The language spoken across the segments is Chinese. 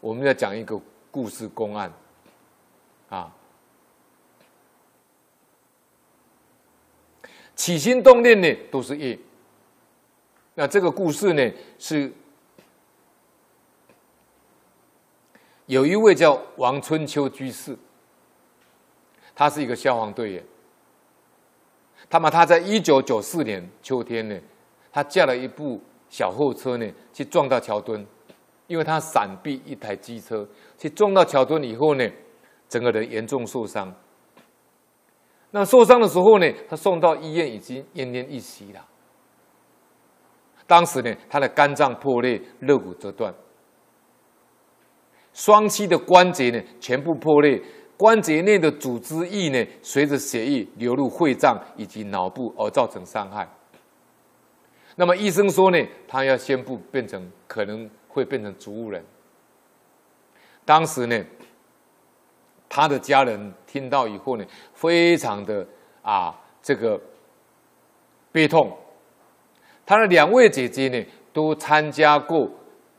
我们要讲一个故事公案，啊，起心动念呢都是业。那这个故事呢是，有一位叫王春秋居士，他是一个消防队员。那么他在一九九四年秋天呢，他驾了一部小货车呢去撞到桥墩，因为他闪避一台机车，去撞到桥墩以后呢，整个人严重受伤。那受伤的时候呢，他送到医院已经奄奄一息了。当时呢，他的肝脏破裂，肋骨折断，双膝的关节呢全部破裂。关节内的组织液呢，随着血液流入肺脏以及脑部而造成伤害。那么医生说呢，他要宣布变成可能会变成植物人。当时呢，他的家人听到以后呢，非常的啊这个悲痛。他的两位姐姐呢，都参加过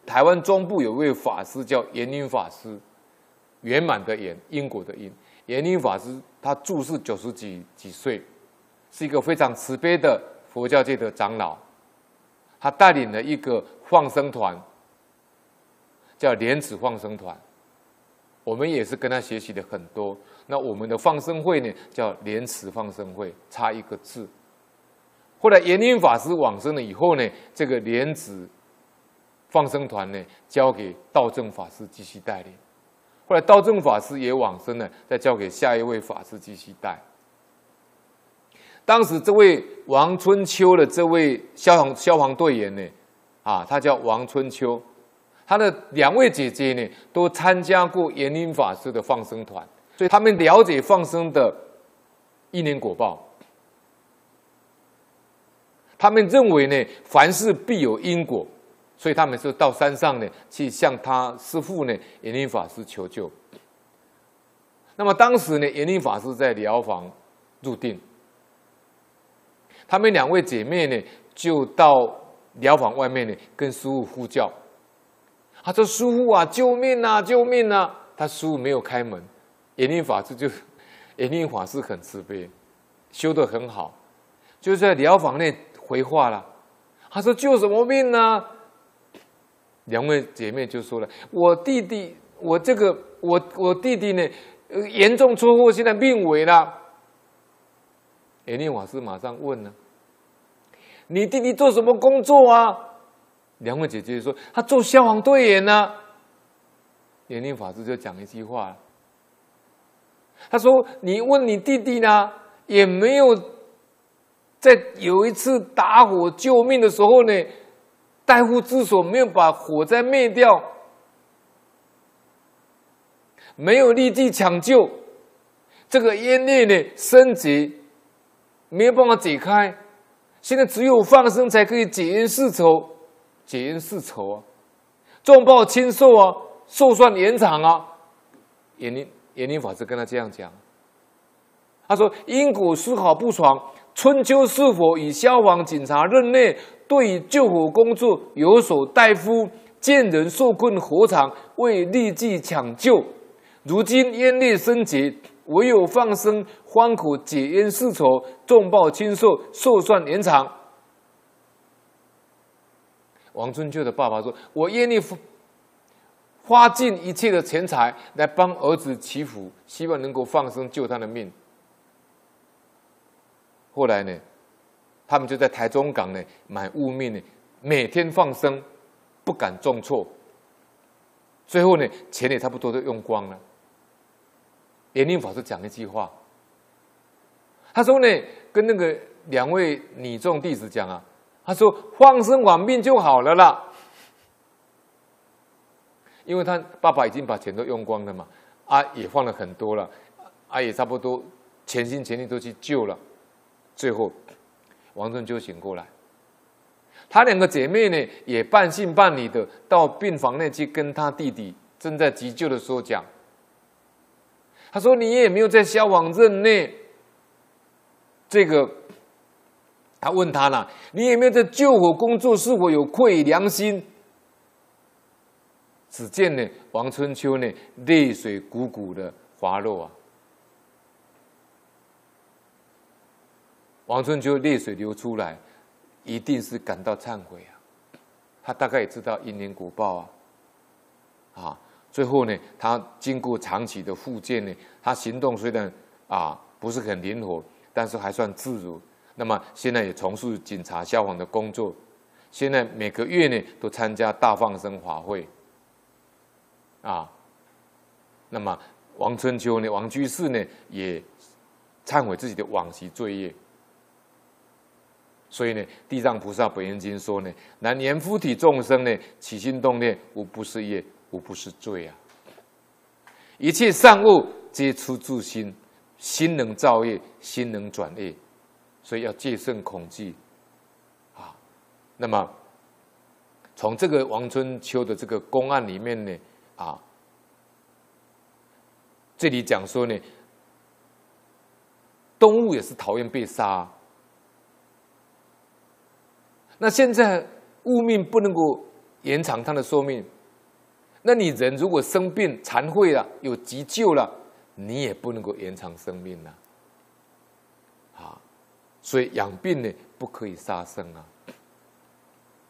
台湾中部有位法师叫圆林法师。圆满的圆，因果的因。圆林法师他住世九十几几岁，是一个非常慈悲的佛教界的长老。他带领了一个放生团，叫莲池放生团。我们也是跟他学习的很多。那我们的放生会呢，叫莲池放生会，差一个字。后来圆林法师往生了以后呢，这个莲池放生团呢，交给道正法师继续带领。后来道正法师也往生了，再交给下一位法师继续带。当时这位王春秋的这位消防消防队员呢，啊，他叫王春秋，他的两位姐姐呢，都参加过圆林法师的放生团，所以他们了解放生的因缘果报。他们认为呢，凡事必有因果。所以他们是到山上呢，去向他师父呢，圆林法师求救。那么当时呢，圆林法师在疗房入定，他们两位姐妹呢，就到疗房外面呢，跟师父呼叫。他说：“师父啊，救命啊，救命啊！”他师父没有开门，圆林法师就，圆林法师很慈悲，修得很好，就在寮房内回话了。他说：“救什么命呢？”两位姐妹就说了：“我弟弟，我这个我我弟弟呢，严重车祸，现在命危了。”圆林法师马上问呢：“你弟弟做什么工作啊？”两位姐姐说：“他做消防队员呢。”圆林法师就讲一句话：“他说，你问你弟弟呢，也没有在有一次打火救命的时候呢。”爱护之所没有把火灾灭掉，没有立即抢救，这个冤孽呢升级，没有办法解开。现在只有放生才可以解冤释仇，解冤释仇啊，重报轻受啊，受算延长啊。延林圆林法师跟他这样讲，他说因果丝毫不爽。春秋是否以消防警察任内？对救火工作有所怠忽，见人受困火场未立即抢救，如今冤孽深结，唯有放生方可解冤释仇，重报轻受，寿算延长。王春秋的爸爸说：“我愿意花尽一切的钱财来帮儿子祈福，希望能够放生救他的命。”后来呢？他们就在台中港呢买物命呢，每天放生，不敢重错。最后呢，钱也差不多都用光了。圆林法师讲一句话，他说呢，跟那个两位女众弟子讲啊，他说放生完命就好了啦，因为他爸爸已经把钱都用光了嘛，啊也放了很多了，啊也差不多全心全力都去救了，最后。王春秋醒过来，他两个姐妹呢，也半信半疑的到病房内去跟他弟弟正在急救的时候讲。他说：“你也没有在消防任内，这个，他问他了，你有没有在救火工作是否有愧良心？只见呢，王春秋呢，泪水汩汩的滑落啊。王春秋泪水流出来，一定是感到忏悔啊。他大概也知道因缘果报啊。啊，最后呢，他经过长期的复健呢，他行动虽然啊不是很灵活，但是还算自如。那么现在也从事警察消防的工作，现在每个月呢都参加大放生法会。啊，那么王春秋呢，王居士呢，也忏悔自己的往昔罪业。所以呢，《地藏菩萨本愿经》说呢，然言夫体众生呢，起心动念，无不是业，无不是罪啊。一切善恶皆出自心，心能造业，心能转业，所以要戒慎恐惧啊。那么，从这个王春秋的这个公案里面呢。啊，这里讲说呢，动物也是讨厌被杀。那现在物命不能够延长它的寿命，那你人如果生病残废了，有急救了，你也不能够延长生命了。所以养病呢不可以杀生啊。